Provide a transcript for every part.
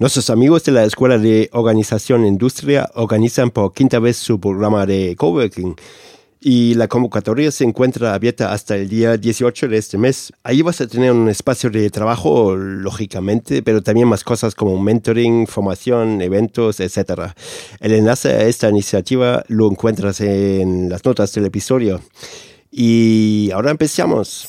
Nuestros amigos de la Escuela de Organización e Industria organizan por quinta vez su programa de coworking y la convocatoria se encuentra abierta hasta el día 18 de este mes. Ahí vas a tener un espacio de trabajo, lógicamente, pero también más cosas como mentoring, formación, eventos, etc. El enlace a esta iniciativa lo encuentras en las notas del episodio. Y ahora empezamos.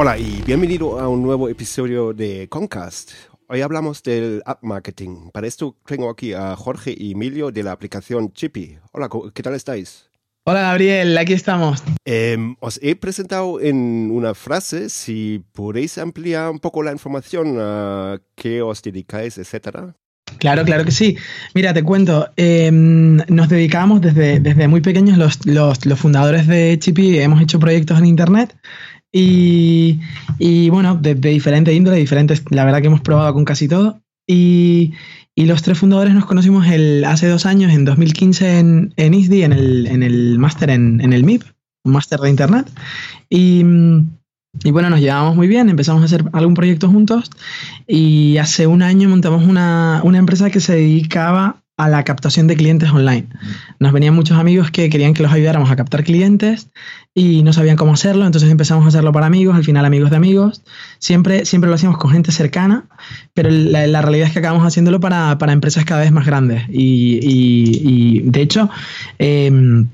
Hola y bienvenido a un nuevo episodio de Concast. Hoy hablamos del app marketing. Para esto tengo aquí a Jorge y Emilio de la aplicación Chippy. Hola, ¿qué tal estáis? Hola Gabriel, aquí estamos. Em, os he presentado en una frase, si podéis ampliar un poco la información a qué os dedicáis, etcétera. Claro, claro que sí. Mira, te cuento, em, nos dedicamos desde, desde muy pequeños, los, los, los fundadores de Chippy hemos hecho proyectos en Internet y, bueno, de, diferentes índoles, diferentes, la verdad que hemos probado con casi todo. Y, los tres fundadores nos conocimos hace dos años, en 2015, en, en ISDI, en el, en el máster en, en, el MIP, un máster de Internet. Y, bueno, nos llevábamos muy bien, empezamos a hacer algún proyecto juntos y hace un año montamos una, una empresa que se dedicaba a la captación de clientes online. Nos venían muchos amigos que querían que los ayudáramos a captar clientes y no sabían cómo hacerlo, entonces empezamos a hacerlo para amigos, al final amigos de amigos. Siempre, siempre lo hacíamos con gente cercana, pero la, realidad es que acabamos haciéndolo para, empresas cada vez más grandes. Y, de hecho, em,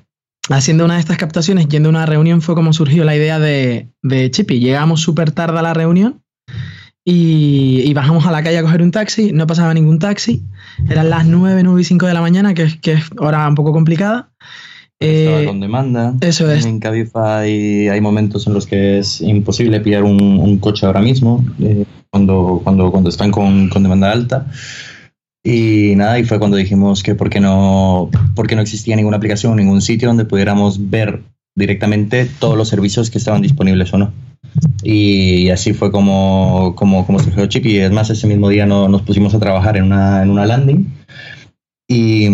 haciendo una de estas captaciones, yendo a una reunión, fue como surgió la idea de, de Chippy. Llegamos súper tarde a la reunión y, bajamos a la calle a coger un taxi, no pasaba ningún taxi, eran las 9, 9 y 5 de la mañana, que, es hora un poco complicada. Estaba eh, con demanda. Eso es. En Cabify hay momentos en los que es imposible pillar un, coche ahora mismo, eh, cuando, cuando, cuando están con, con, demanda alta. Y nada, y fue cuando dijimos que por qué no, porque no existía ninguna aplicación, ningún sitio donde pudiéramos ver directamente todos los servicios que estaban disponibles o no. Y así fue como, como, como surgió Chip. Y es más, ese mismo día no, nos pusimos a trabajar en una, en una landing. Y,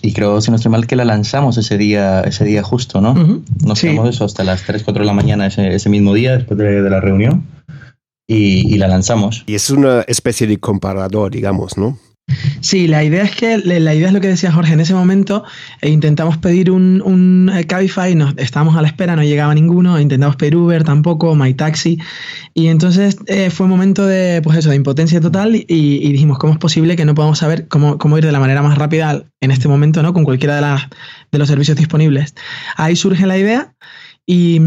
y, creo, si no estoy mal, que la lanzamos ese día, ese día justo, ¿no? Nos quedamos eso hasta las 3, 4 de la mañana ese, ese mismo día, después de, de la reunión. Y, y, la lanzamos. Y es una especie de comparador, digamos, ¿no? Sí, la idea es que la idea es lo que decía Jorge. En ese momento eh, intentamos pedir un, un eh, Cabify, nos, estábamos a la espera, no llegaba ninguno. Intentamos pedir Uber tampoco, MyTaxi. Y entonces eh, fue un momento de, pues eso, de impotencia total y, dijimos, ¿cómo es posible que no podamos saber cómo, cómo, ir de la manera más rápida en este momento, ¿no? Con cualquiera de, las, de los servicios disponibles. Ahí surge la idea y,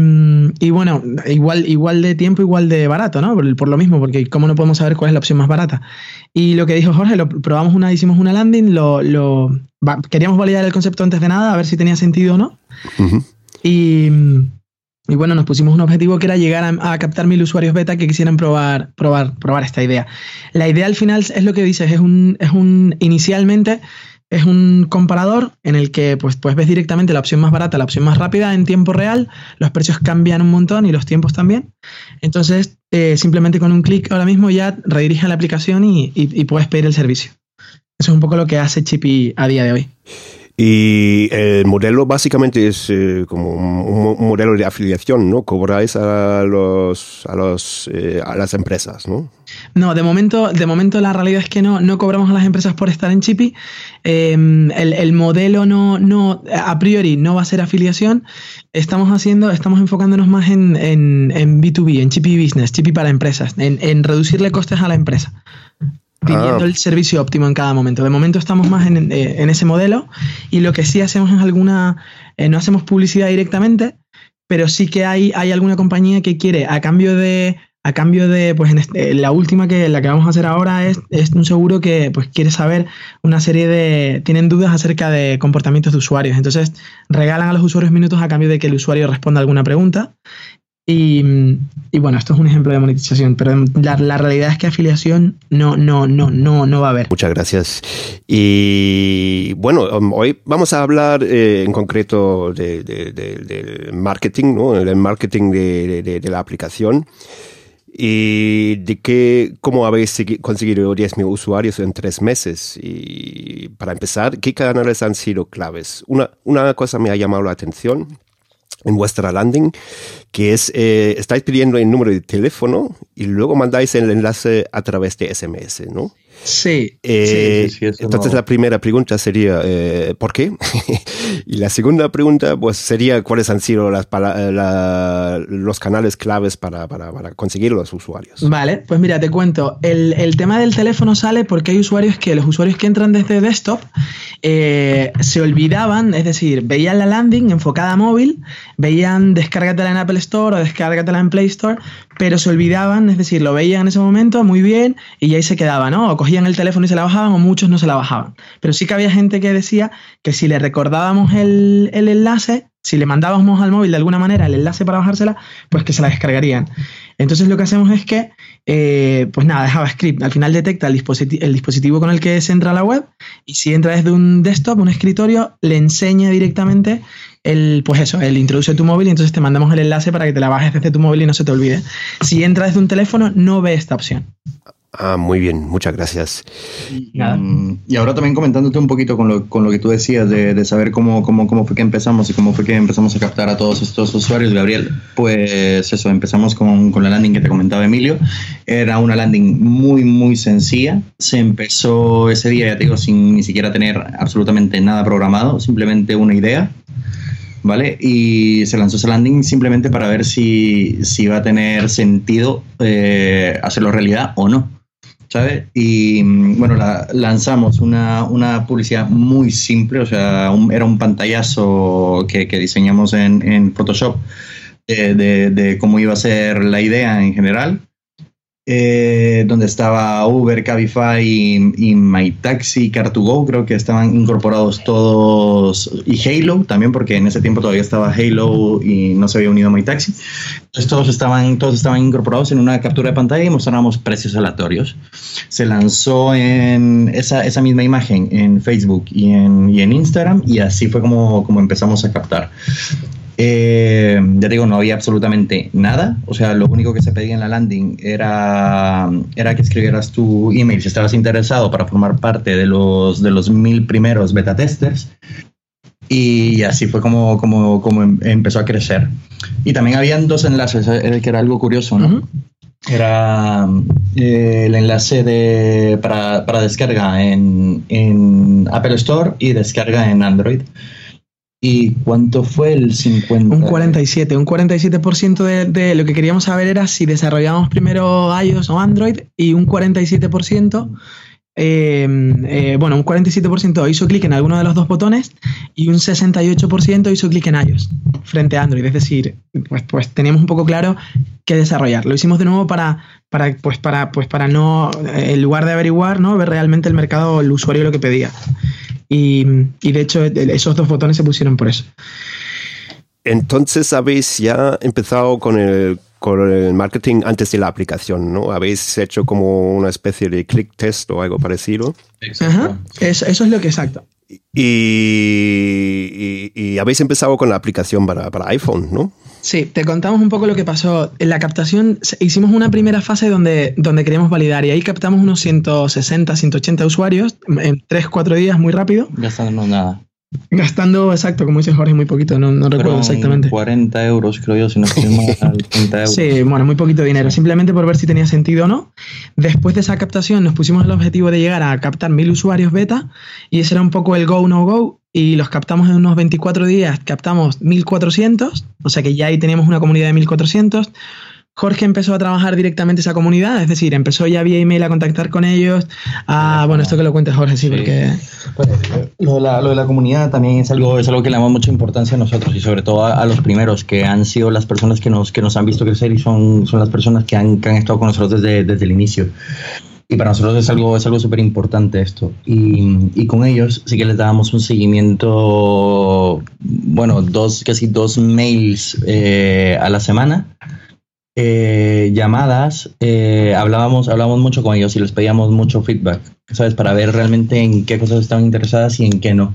y, bueno, igual, igual de tiempo, igual de barato, ¿no? Por, lo mismo, porque ¿cómo no podemos saber cuál es la opción más barata? Y lo que dijo Jorge, lo probamos una, hicimos una landing, lo, lo queríamos validar el concepto antes de nada, a ver si tenía sentido o no. y, y, bueno, nos pusimos un objetivo que era llegar a, a, captar mil usuarios beta que quisieran probar, probar, probar esta idea. La idea al final es lo que dices, es un, es un inicialmente es un comparador en el que pues, pues ves directamente la opción más barata, la opción más rápida en tiempo real, los precios cambian un montón y los tiempos también. Entonces, eh, simplemente con un clic ahora mismo ya redirige a la aplicación y, puedes pedir el servicio. Eso es un poco lo que hace Chippy a día de hoy. Y el modelo básicamente es eh, como un, modelo de afiliación, ¿no? Cobráis a los a los eh, a las empresas, ¿no? No, de momento, de momento la realidad es que no, no cobramos a las empresas por estar en Chipi. Em, el, modelo no, no, a priori no va a ser afiliación. Estamos haciendo, estamos enfocándonos más en, en, B2B, en Chipi Business, Chipi para empresas, en, en reducirle costes a la empresa pidiendo ah. el servicio óptimo en cada momento. De momento estamos más en, eh, ese modelo y lo que sí hacemos es alguna, eh, no hacemos publicidad directamente, pero sí que hay, hay alguna compañía que quiere a cambio de a cambio de, pues en este, la última que la que vamos a hacer ahora es, es, un seguro que pues quiere saber una serie de, tienen dudas acerca de comportamientos de usuarios. Entonces regalan a los usuarios minutos a cambio de que el usuario responda alguna pregunta y, bueno, esto es un ejemplo de monetización, pero la, realidad es que afiliación no, no, no, no, no va a haber. Muchas gracias. Y bueno, um, hoy vamos a hablar eh, en concreto del marketing, ¿no? El marketing de, la aplicación y de que, cómo habéis conseguido 10.000 usuarios en tres meses. Y para empezar, ¿qué canales han sido claves? Una, una cosa me ha llamado la atención en vuestra landing, que es, eh, estáis pidiendo el número de teléfono y luego mandáis el enlace a través de SMS, ¿no? Sí. Eh, entonces la primera pregunta sería, eh, ¿por qué? y la segunda pregunta pues sería, ¿cuáles han sido las los canales claves para, para, para, conseguir los usuarios? Vale, pues mira, te cuento. El, el, tema del teléfono sale porque hay usuarios que, los usuarios que entran desde desktop, eh, se olvidaban, es decir, veían la landing enfocada a móvil, veían descárgatela en Apple Store o descárgatela en Play Store, pero se olvidaban, es decir, lo veían en ese momento muy bien y ahí se quedaba, ¿no? O cogían el teléfono y se la bajaban o muchos no se la bajaban. Pero sí que había gente que decía que si le recordábamos el, enlace, si le mandábamos al móvil de alguna manera el enlace para bajársela, pues que se la descargarían. Entonces lo que hacemos es que, eh, pues nada, JavaScript al final detecta el, el, dispositivo con el que se entra a la web y si entra desde un desktop, un escritorio, le enseña directamente el, pues eso, el introduce tu móvil y entonces te mandamos el enlace para que te la bajes desde tu móvil y no se te olvide. Si entra desde un teléfono, no ve esta opción. Ah, muy bien, muchas gracias. Y, mm, ahora también comentándote un poquito con lo, con lo que tú decías de, saber cómo, cómo, cómo, fue que empezamos y cómo fue que empezamos a captar a todos estos usuarios, Gabriel. Pues eso, empezamos con, con la landing que te comentaba Emilio. Era una landing muy, muy sencilla. Se empezó ese día, ya te digo, sin ni siquiera tener absolutamente nada programado, simplemente una idea ¿vale? Y se lanzó ese landing simplemente para ver si, si iba a tener sentido eh, hacerlo realidad o no, ¿sabes? Y mm, bueno, lanzamos una, una, publicidad muy simple, o sea, era un pantallazo que, que diseñamos en, en Photoshop eh, de, de, cómo iba a ser la idea en general. Eh, donde estaba Uber, Cabify y, y MyTaxi, Car2Go, creo que estaban incorporados todos, y Halo también, porque en ese tiempo todavía estaba Halo y no se había unido MyTaxi. Entonces todos estaban, todos estaban incorporados en una captura de pantalla y mostrábamos precios aleatorios. Se lanzó en esa, esa misma imagen en Facebook y en, y en Instagram y así fue como, como empezamos a captar. Eh, ya digo, no había absolutamente nada. O sea, lo único que se pedía en la landing era, era que escribieras tu email si estabas interesado para formar parte de los, de los mil primeros beta testers. Y así fue como, como, como em, empezó a crecer. Y también habían dos enlaces, eh, que era algo curioso, ¿no? Era eh, el enlace de, para, para descarga en, en Apple Store y descarga en Android. ¿Y cuánto fue el 50? Un 47. Un 47% de, de, lo que queríamos saber era si desarrollábamos primero iOS o Android y un 47%, eh, eh, bueno, un 47% hizo clic en alguno de los dos botones y un 68% hizo clic en iOS frente a Android. Es decir, pues, pues teníamos un poco claro qué desarrollar. Lo hicimos de nuevo para, para, pues para, pues para no, en lugar de averiguar, ¿no? ver realmente el mercado, el usuario lo que pedía. Y, de hecho esos dos botones se pusieron por eso. Entonces habéis ya empezado con el, con el marketing antes de la aplicación, ¿no? Habéis hecho como una especie de click test o algo parecido. Ajá, eso, eso es lo que exacto. Y, y, habéis empezado con la aplicación para, para, iPhone, ¿no? Sí, te contamos un poco lo que pasó. En la captación hicimos una primera fase donde, donde queríamos validar y ahí captamos unos 160, 180 usuarios en 3, 4 días muy rápido. Gastándonos nada. Gastando, exacto, como dice Jorge, muy poquito, no, no recuerdo exactamente. 40 euros, creo yo, si no estoy mal, 30 euros. Sí, bueno, muy poquito dinero, simplemente por ver si tenía sentido o no. Después de esa captación nos pusimos el objetivo de llegar a captar mil usuarios beta y ese era un poco el go, no go y los captamos en unos 24 días, captamos 1400, o sea que ya ahí teníamos una comunidad de 1400 Jorge empezó a trabajar directamente esa comunidad, es decir, empezó ya vía email a contactar con ellos. Ah, bueno, esto que lo cuentes Jorge, sí, porque... Pues, lo, de la, lo, de la, comunidad también es algo, es algo que le damos mucha importancia a nosotros y sobre todo a, los primeros, que han sido las personas que nos, que nos han visto crecer y son, son las personas que han, que han estado con nosotros desde, desde el inicio. Y para nosotros es algo es algo súper importante esto. Y, y, con ellos sí que les dábamos un seguimiento, bueno, dos, casi dos mails eh, a la semana eh, llamadas, eh, hablábamos, hablábamos mucho con ellos y les pedíamos mucho feedback, ¿sabes? Para ver realmente en qué cosas estaban interesadas y en qué no.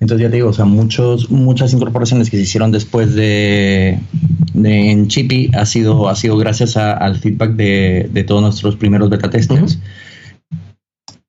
Entonces ya te digo, o sea, muchos, muchas incorporaciones que se hicieron después de, en Chippy ha sido, ha sido gracias al feedback de, de, todos nuestros primeros beta testers.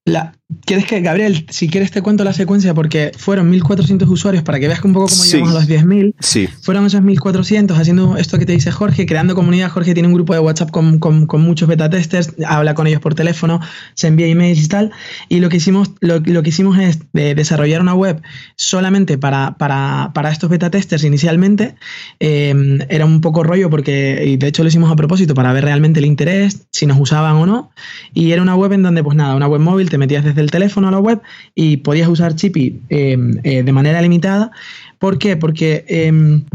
La, ¿Quieres que, Gabriel, si quieres te cuento la secuencia? Porque fueron 1400 usuarios para que veas un poco cómo llegamos a los 10.000. Sí. Fueron esos 1400 haciendo esto que te dice Jorge, creando comunidad. Jorge tiene un grupo de WhatsApp con, con, muchos beta testers, habla con ellos por teléfono, se envía emails y tal. Y lo que hicimos, lo, lo que hicimos es desarrollar una web solamente para, para, para estos beta testers inicialmente. Em, era un poco rollo porque, y de hecho lo hicimos a propósito para ver realmente el interés, si nos usaban o no. Y era una web en donde, pues nada, una web móvil, te metías desde del teléfono a la web y podías usar Chippy em, eh, de manera limitada. ¿Por qué? Porque em,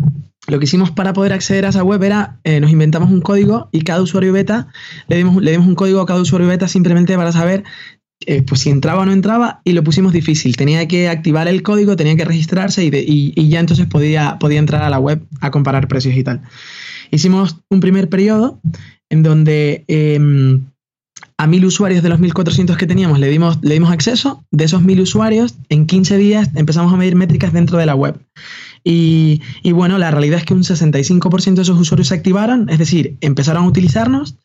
lo que hicimos para poder acceder a esa web era, eh, nos inventamos un código y cada usuario beta, le dimos, le dimos un código a cada usuario beta simplemente para saber eh, pues si entraba o no entraba y lo pusimos difícil. Tenía que activar el código, tenía que registrarse y, y, ya entonces podía, podía entrar a la web a comparar precios y tal. Hicimos un primer periodo en donde em, a mil usuarios de los 1400 que teníamos le dimos, le dimos acceso. De esos mil usuarios, en 15 días empezamos a medir métricas dentro de la web. Y, y, bueno, la realidad es que un 65% de esos usuarios se activaron, es decir, empezaron a utilizarnos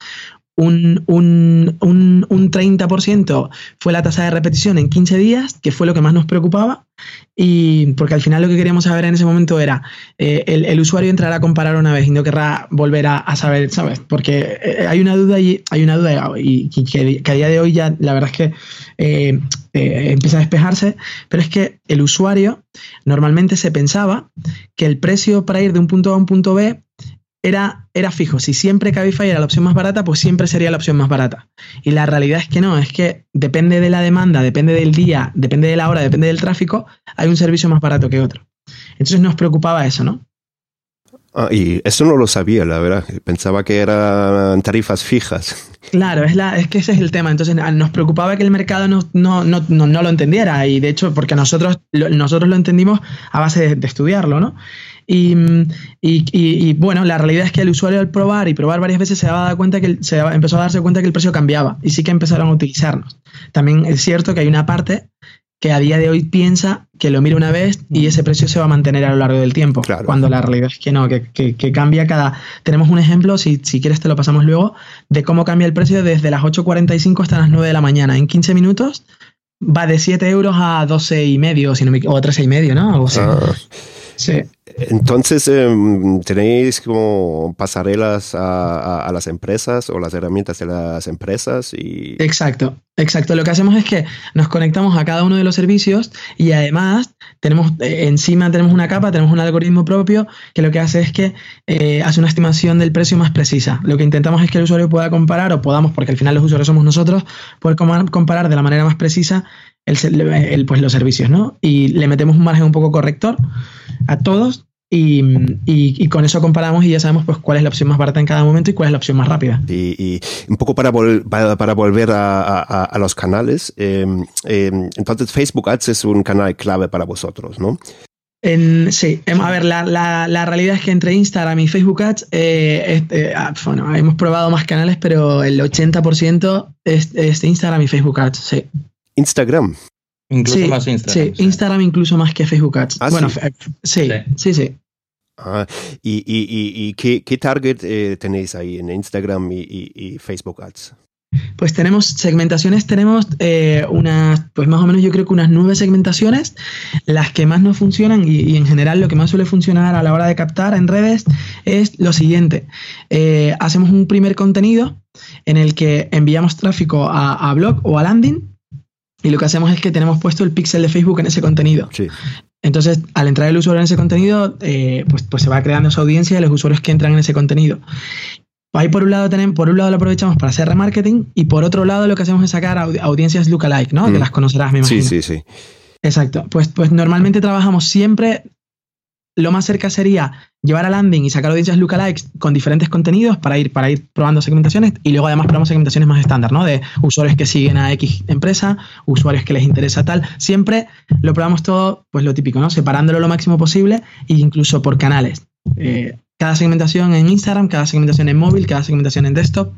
un, un, un, un 30% fue la tasa de repetición en 15 días, que fue lo que más nos preocupaba, y porque al final lo que queríamos saber en ese momento era, eh, el, usuario entrará a comparar una vez y no querrá volver a, saber, ¿sabes? Porque eh, hay una duda y hay una duda y, que, a día de hoy ya la verdad es que eh, empieza a despejarse, pero es que el usuario normalmente se pensaba que el precio para ir de un punto A a un punto B era, era fijo. Si siempre Cabify era la opción más barata, pues siempre sería la opción más barata. Y la realidad es que no, es que depende de la demanda, depende del día, depende de la hora, depende del tráfico, hay un servicio más barato que otro. Entonces nos preocupaba eso, ¿no? Ah, y eso no lo sabía, la verdad. Pensaba que eran tarifas fijas. Claro, es, la, es que ese es el tema. Entonces nos preocupaba que el mercado no, no, no, no lo entendiera. Y de hecho, porque nosotros lo, nosotros lo entendimos a base de, de estudiarlo, ¿no? Y, bueno, la realidad es que el usuario al probar y probar varias veces se daba cuenta que se empezó a darse cuenta que el precio cambiaba y sí que empezaron a utilizarnos. También es cierto que hay una parte que a día de hoy piensa que lo mira una vez y ese precio se va a mantener a lo largo del tiempo. Cuando la realidad es que no, que, que, cambia cada... Tenemos un ejemplo, si, si, quieres te lo pasamos luego, de cómo cambia el precio desde las 8.45 hasta las 9 de la mañana. En 15 minutos va de 7 euros a 12 y medio, si no me, o a 13 y medio, ¿no? Algo así. Ah. Sí. Entonces, em, ¿tenéis como pasarelas a, las empresas o las herramientas de las empresas? Y... Exacto, exacto. Lo que hacemos es que nos conectamos a cada uno de los servicios y además tenemos eh, encima tenemos una capa, tenemos un algoritmo propio que lo que hace es que eh, hace una estimación del precio más precisa. Lo que intentamos es que el usuario pueda comparar o podamos, porque al final los usuarios somos nosotros, poder comparar de la manera más precisa el, pues los servicios, ¿no? Y le metemos un margen un poco corrector a todos y, con eso comparamos y ya sabemos pues cuál es la opción más barata en cada momento y cuál es la opción más rápida. Y, un poco para, para, volver a, los canales, em, em, entonces Facebook Ads es un canal clave para vosotros, ¿no? En, sí, em, a ver, la, la, realidad es que entre Instagram y Facebook Ads, eh, eh, ah, bueno, hemos probado más canales, pero el 80% es, es Instagram y Facebook Ads, sí. Instagram. Incluso más Instagram. Sí, Instagram incluso más que Facebook Ads. Ah, bueno, sí, sí, sí. Ah, ¿Y, y, y, qué, qué target eh, tenéis ahí en Instagram y, Facebook Ads? Pues tenemos segmentaciones, tenemos eh, unas, pues más o menos yo creo que unas nueve segmentaciones, las que más nos funcionan y, en general lo que más suele funcionar a la hora de captar en redes es lo siguiente. Eh, hacemos un primer contenido en el que enviamos tráfico a, blog o a landing y lo que hacemos es que tenemos puesto el pixel de Facebook en ese contenido. Entonces, al entrar el usuario en ese contenido, eh, pues, pues se va creando esa audiencia de los usuarios que entran en ese contenido. Ahí por un lado tenemos, por un lado lo aprovechamos para hacer remarketing y por otro lado lo que hacemos es sacar audiencias lookalike, ¿no? Que las conocerás, me imagino. Sí, sí, sí. Exacto. Pues, pues normalmente trabajamos siempre. Lo más cerca sería llevar a landing y sacar audiencias lookalikes con diferentes contenidos para ir, para ir probando segmentaciones y luego además probamos segmentaciones más estándar, ¿no? De usuarios que siguen a X empresa, usuarios que les interesa tal. Siempre lo probamos todo, pues lo típico, ¿no? Separándolo lo máximo posible e incluso por canales. Eh, cada segmentación en Instagram, cada segmentación en móvil, cada segmentación en desktop.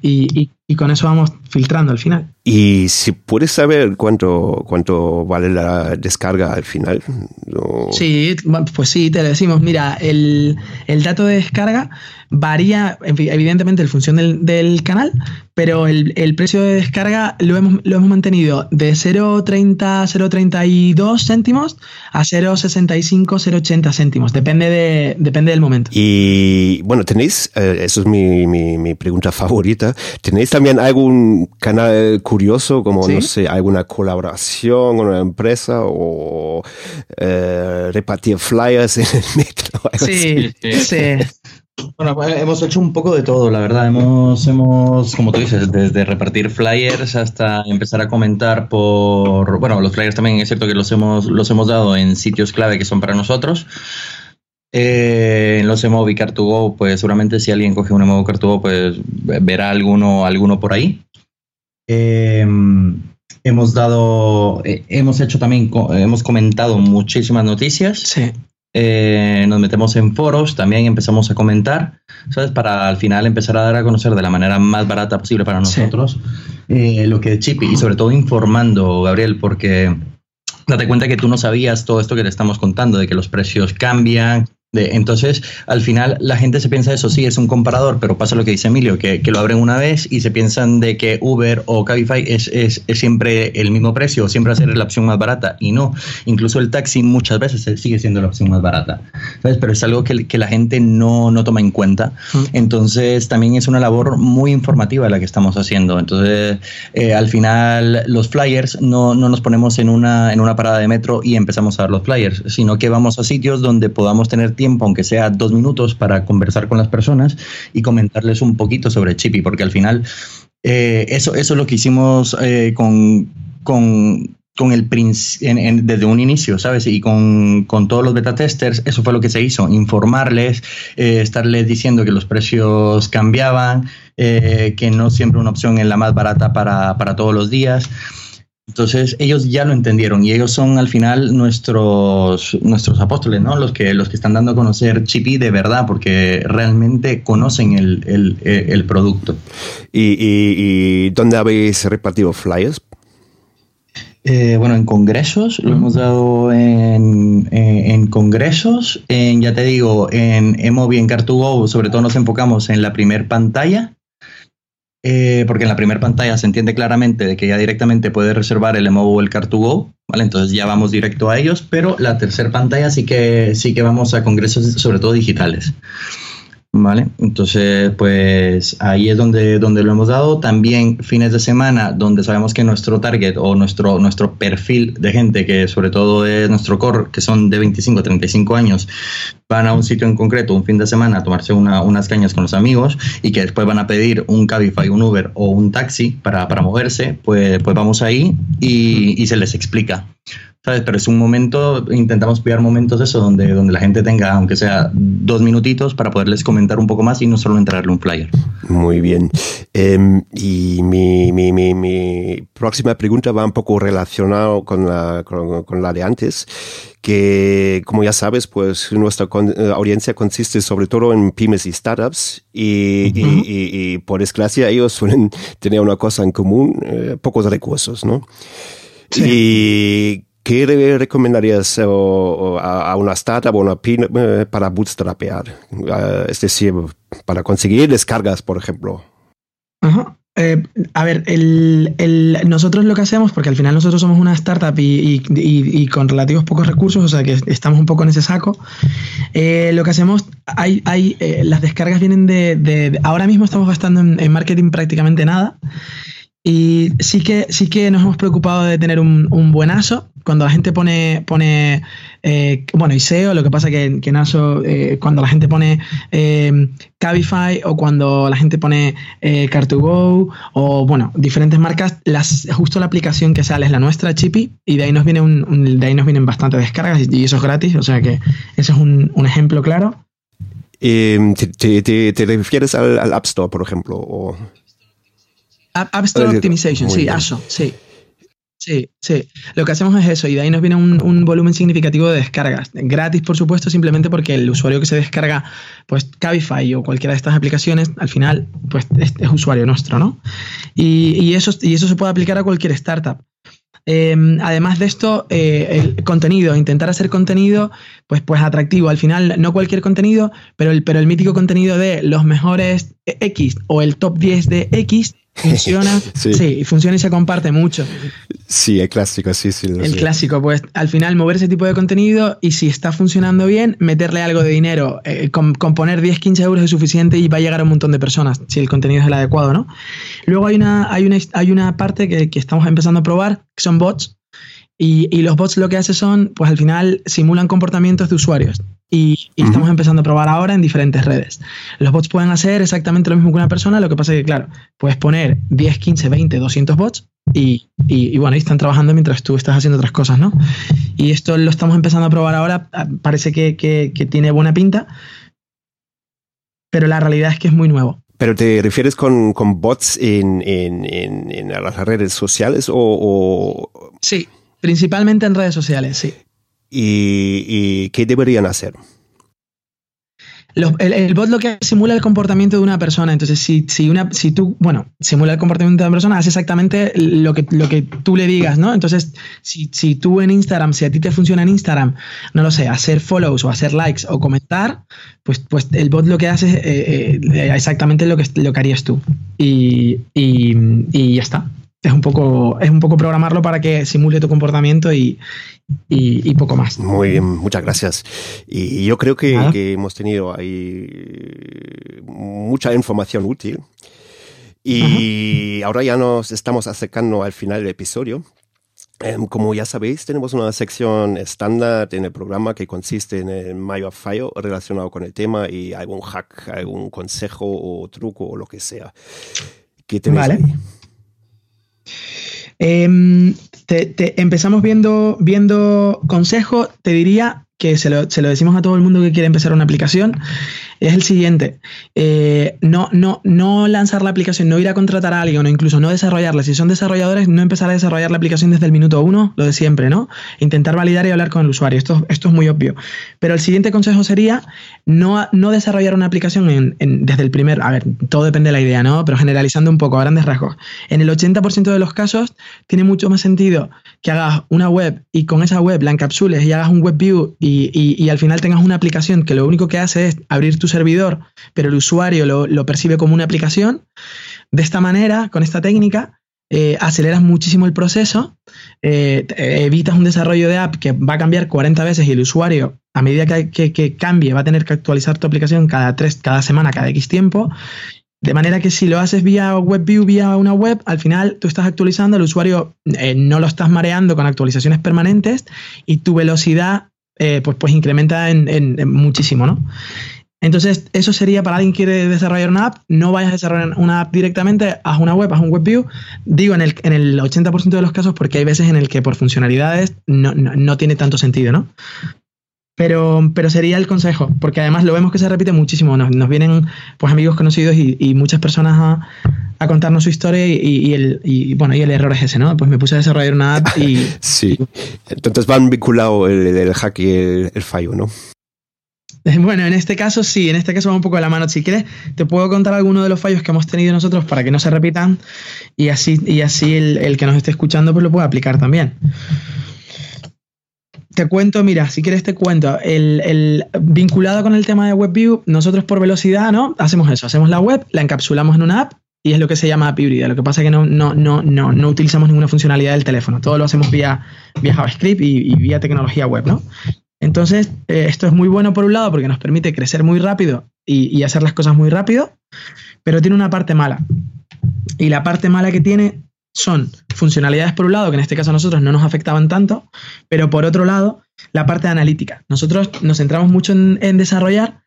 Y, con eso vamos filtrando al final. ¿Y si puedes saber cuánto, cuánto vale la descarga al final? Sí, pues sí, te decimos, mira, el, el dato de descarga varía, evidentemente, en función del, canal, pero el, precio de descarga lo hemos, lo hemos mantenido de 0,30, 0,32 céntimos a 0,65, 0,80 céntimos. Depende, de, depende del momento. Y bueno, tenéis, eh, eso es mi, mi, pregunta favorita, ¿tenéis también algún canal curioso, como, no sé, alguna colaboración con una empresa o eh, repartir flyers en el metro? Sí, sí. Bueno, pues, hemos hecho un poco de todo, la verdad. Hemos, hemos, como tú dices, desde repartir flyers hasta empezar a comentar por. Bueno, los flyers también es cierto que los hemos, los hemos dado en sitios clave que son para nosotros. Eh, en los Emovi Car2Go, pues seguramente si alguien coge un Emovi Car2Go, pues verá alguno, alguno por ahí. Eh, hemos dado, eh, hemos hecho también, hemos comentado muchísimas noticias. Sí. Eh, nos metemos en foros, también empezamos a comentar, ¿sabes? Para al final empezar a dar a conocer de la manera más barata posible para nosotros eh, lo que es Chippy y sobre todo informando, Gabriel, porque date cuenta que tú no sabías todo esto que te estamos contando, de que los precios cambian, entonces, al final la gente se piensa eso, sí, es un comparador, pero pasa lo que dice Emilio, que, lo abren una vez y se piensan de que Uber o Cabify es, es, siempre el mismo precio, siempre va a ser la opción más barata. Y no, incluso el taxi muchas veces sigue siendo la opción más barata. ¿sabes? Pero es algo que, la gente no, toma en cuenta. Entonces, también es una labor muy informativa la que estamos haciendo. Entonces, eh, al final, los flyers no, no nos ponemos en una, en una parada de metro y empezamos a ver los flyers, sino que vamos a sitios donde podamos tener tiempo aunque sea dos minutos, para conversar con las personas y comentarles un poquito sobre Chippy, porque al final eh, eso, eso es lo que hicimos eh, con, con, con el desde un inicio, ¿sabes? Y con, con, todos los beta testers, eso fue lo que se hizo, informarles, eh, estarles diciendo que los precios cambiaban, que no siempre una opción es la más barata para, para todos los días. Entonces ellos ya lo entendieron y ellos son al final nuestros, nuestros apóstoles, ¿no? Los que, los que están dando a conocer Chippy de verdad porque realmente conocen el, producto. ¿Y, dónde habéis repartido flyers? Eh, bueno, en congresos, lo hemos dado en, en, congresos, en, ya te digo, en Emovi, en Car2Go, sobre todo nos enfocamos en la primer pantalla eh, porque en la primera pantalla se entiende claramente de que ya directamente puede reservar el Emovo o el Car2Go, ¿vale? Entonces ya vamos directo a ellos, pero la tercera pantalla sí que, sí que vamos a congresos, sobre todo digitales. ¿Vale? Entonces, pues ahí es donde, donde lo hemos dado. También fines de semana, donde sabemos que nuestro target o nuestro, nuestro perfil de gente, que sobre todo es nuestro core, que son de 25 a 35 años, van a un sitio en concreto un fin de semana a tomarse unas cañas con los amigos y que después van a pedir un Cabify, un Uber o un taxi para, para moverse, pues, pues vamos ahí y, y se les explica. ¿Sabes? Pero es un momento, intentamos pillar momentos de eso, donde, donde la gente tenga, aunque sea dos minutitos, para poderles comentar un poco más y no solo entrarle un flyer. Muy bien. Em, y mi, mi, mi, mi, próxima pregunta va un poco relacionada con la, con, la de antes que como ya sabes, pues nuestra eh, audiencia consiste sobre todo en pymes y startups y, y, por desgracia ellos suelen tener una cosa en común, eh, pocos recursos, ¿no? Sí. Y ¿Qué recomendarías a, una startup o una pyme eh, para bootstrapear? Eh, es decir, para conseguir descargas, por ejemplo. Eh, a ver, nosotros lo que hacemos, porque al final nosotros somos una startup y, con relativos pocos recursos, o sea que estamos un poco en ese saco, eh, lo que hacemos, hay, hay eh, las descargas vienen de, Ahora mismo estamos gastando en, marketing prácticamente nada. Y sí que, sí que nos hemos preocupado de tener un, un buenazo cuando la gente pone, pone eh, bueno, y SEO, lo que pasa que, que en ASO, eh, cuando la gente pone eh, Cabify o cuando la gente pone eh, Car2Go o, bueno, diferentes marcas, justo la aplicación que sale es la nuestra, Chippy, y de ahí nos, viene un, de ahí nos vienen bastantes descargas y eso es gratis, o sea que ese es un, un ejemplo claro. Em, te, te, refieres al, App Store, por ejemplo? App Store Optimization, sí, ASO, sí. Sí, sí. Lo que hacemos es eso y de ahí nos viene un, volumen significativo de descargas. Gratis, por supuesto, simplemente porque el usuario que se descarga, pues Cabify o cualquiera de estas aplicaciones, al final, pues es, usuario nuestro, ¿no? Y, eso, y eso se puede aplicar a cualquier startup. Em, además de esto, eh, el contenido, intentar hacer contenido pues, pues atractivo. Al final, no cualquier contenido, pero el, pero el mítico contenido de los mejores X o el top 10 de X Funciona, sí. funciona y se comparte mucho. Sí, el clásico, sí, sí. el clásico, pues al final mover ese tipo de contenido y si está funcionando bien, meterle algo de dinero, eh, con, poner 10, 15 euros es suficiente y va a llegar a un montón de personas, si el contenido es el adecuado, ¿no? Luego hay una, hay una, hay una parte que, que estamos empezando a probar, que son bots, y, y, los bots lo que hacen son, pues al final simulan comportamientos de usuarios y, estamos empezando a probar ahora en diferentes redes. Los bots pueden hacer exactamente lo mismo que una persona, lo que pasa es que, claro, puedes poner 10, 15, 20, 200 bots y, y, bueno, ahí están trabajando mientras tú estás haciendo otras cosas, ¿no? Y esto lo estamos empezando a probar ahora, ah, parece que, que, tiene buena pinta, pero la realidad es que es muy nuevo. ¿Pero te refieres con, con bots en, en, en, en, las redes sociales o, o, Sí, principalmente en redes sociales, sí y, qué deberían hacer. el, bot lo que simula el comportamiento de una persona. Entonces, si, si, una, si tú, bueno, simula el comportamiento de una persona, hace exactamente lo que, lo que tú le digas, ¿no? Entonces, si, si tú en Instagram, si a ti te funciona en Instagram, no lo sé, hacer follows o hacer likes o comentar, pues, pues el bot lo que hace es eh, eh, exactamente lo que, lo harías tú. Y, y, y ya está es un poco, es un poco programarlo para que simule tu comportamiento y, y, poco más. Muy bien, muchas gracias. Y yo creo que, hemos tenido ahí mucha información útil. Y ahora ya nos estamos acercando al final del episodio. Em, como ya sabéis, tenemos una sección estándar en el programa que consiste en el mayo fallo relacionado con el tema y algún hack, algún consejo o truco o lo que sea. ¿Qué tenéis vale. ahí? Em, te, empezamos viendo, viendo consejo, te diría que se lo, se lo, decimos a todo el mundo que quiere empezar una aplicación, es el siguiente. Eh, no, no, no lanzar la aplicación, no ir a contratar a alguien o incluso no desarrollarla. Si son desarrolladores, no empezar a desarrollar la aplicación desde el minuto uno, lo de siempre, ¿no? Intentar validar y hablar con el usuario. Esto, esto es muy obvio. Pero el siguiente consejo sería no, no desarrollar una aplicación desde el primer... A ver, todo depende de la idea, ¿no? Pero generalizando un poco a grandes rasgos. En el 80% de los casos tiene mucho más sentido que hagas una web y con esa web la encapsules y hagas un web view y, y al final tengas una aplicación que lo único que hace es abrir tus servidor, pero el usuario lo, percibe como una aplicación. De esta manera, con esta técnica, eh, aceleras muchísimo el proceso, eh, evitas un desarrollo de app que va a cambiar 40 veces y el usuario, a medida que, cambie, va a tener que actualizar tu aplicación cada, tres, cada semana, cada X tiempo. De manera que si lo haces vía WebView, vía una web, al final tú estás actualizando, el usuario eh, no lo estás mareando con actualizaciones permanentes y tu velocidad pues, pues incrementa en, en muchísimo, ¿no? Entonces, eso sería para alguien que quiere desarrollar una app, no vayas a desarrollar una app directamente, haz una web, haz un web view. Digo en el, en el 80% de los casos porque hay veces en el que por funcionalidades no, tiene tanto sentido, ¿no? Pero, pero sería el consejo, porque además lo vemos que se repite muchísimo. Nos, vienen pues amigos conocidos y, muchas personas a, contarnos su historia y, el, bueno, y el error es ese, ¿no? Pues me puse a desarrollar una app y... sí, entonces van vinculados el, el, hack y el fallo, ¿no? Bueno, en este caso sí, en este caso va un poco de la mano. Si quieres, te puedo contar algunos de los fallos que hemos tenido nosotros para que no se repitan y así, y así el, que nos esté escuchando pues lo puede aplicar también. Te cuento, mira, si quieres te cuento, el, vinculado con el tema de WebView, nosotros por velocidad, ¿no? Hacemos eso, hacemos la web, la encapsulamos en una app y es lo que se llama app híbrida. Lo que pasa es que no, no, no, no, no utilizamos ninguna funcionalidad del teléfono. Todo lo hacemos vía, vía JavaScript y, vía tecnología web, ¿no? Entonces, eh, esto es muy bueno por un lado porque nos permite crecer muy rápido y, hacer las cosas muy rápido, pero tiene una parte mala. Y la parte mala que tiene son funcionalidades por un lado, que en este caso a nosotros no nos afectaban tanto, pero por otro lado, la parte analítica. Nosotros nos centramos mucho en, desarrollar,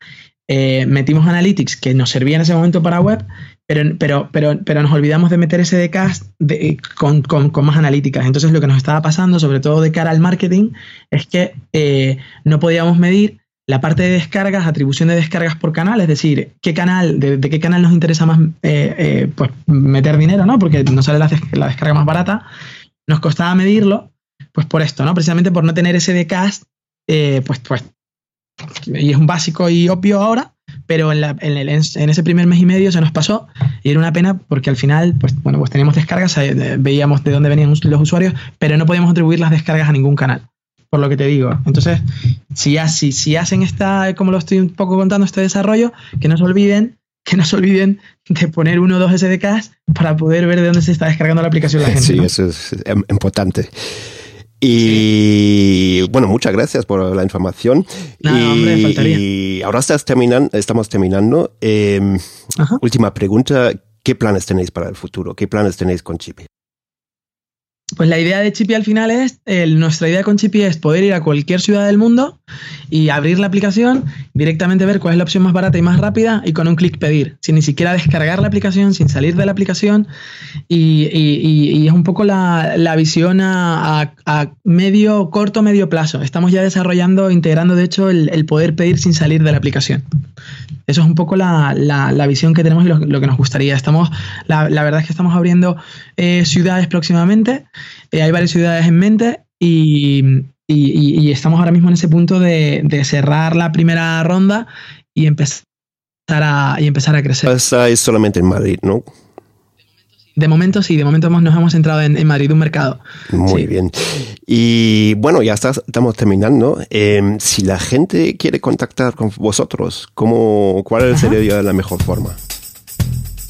eh, metimos Analytics que nos servía en ese momento para web, pero, pero, pero, pero nos olvidamos de meter SDKs de, con, con, con, más analíticas. Entonces lo que nos estaba pasando, sobre todo de cara al marketing, es que eh, no podíamos medir la parte de descargas, atribución de descargas por canal, es decir, qué canal, de, qué canal nos interesa más eh, eh, pues meter dinero, ¿no? Porque nos sale la, descarga más barata. Nos costaba medirlo, pues por esto, ¿no? Precisamente por no tener ese de eh, pues, pues, y es un básico y obvio ahora, pero en, en, ese primer mes y medio se nos pasó y era una pena porque al final, pues bueno, pues teníamos descargas, veíamos de dónde venían los usuarios, pero no podíamos atribuir las descargas a ningún canal por lo que te digo. Entonces, si, si, si hacen esta, como lo estoy un poco contando, este desarrollo, que no se olviden, que no se olviden de poner uno o dos SDKs para poder ver de dónde se está descargando la aplicación la gente. Sí, eso es em, importante. Y bueno, muchas gracias por la información. Nada, y, hombre, faltaría. y ahora estás terminando, estamos terminando. Em, última pregunta, ¿qué planes tenéis para el futuro? ¿Qué planes tenéis con Chipi? Pues la idea de Chipi al final es, nuestra idea con Chipi es poder ir a cualquier ciudad del mundo y abrir la aplicación, directamente ver cuál es la opción más barata y más rápida y con un clic pedir, sin ni siquiera descargar la aplicación, sin salir de la aplicación. Y, es un poco la, visión a, medio, corto, medio plazo. Estamos ya desarrollando, integrando de hecho el, poder pedir sin salir de la aplicación. Eso es un poco la, visión que tenemos y lo, que nos gustaría. Estamos, la, verdad es que estamos abriendo eh, ciudades próximamente. Eh, hay varias ciudades en mente y, estamos ahora mismo en ese punto de, cerrar la primera ronda y empezar a, empezar a crecer. Es solamente en Madrid, ¿no? De momento sí, de momento nos hemos centrado en, Madrid, un mercado. Muy bien. Y bueno, ya estamos terminando. Em, si la gente quiere contactar con vosotros, ¿cómo, ¿cuál sería la mejor forma?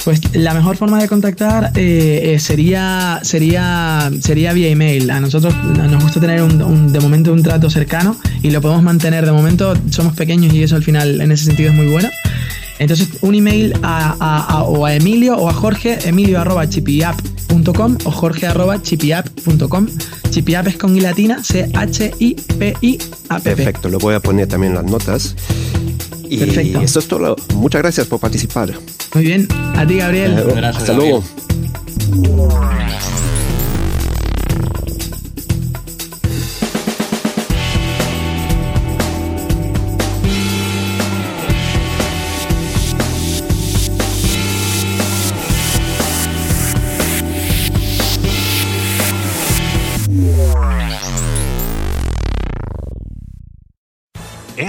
Pues la mejor forma de contactar eh, eh, sería, sería, sería vía email. A nosotros nos gusta tener un, de momento un trato cercano y lo podemos mantener. De momento somos pequeños y eso al final en ese sentido es muy bueno. Entonces, un email a, o a Emilio o a Jorge, emilio arroba chipiap.com o jorge arroba chipiap.com. Chipiap es con i latina, C-H-I-P-I-A-P. Perfecto, lo voy a poner también en las notas. Y Perfecto. eso es todo. Muchas gracias por participar. Muy bien. A ti, Gabriel. Hasta luego.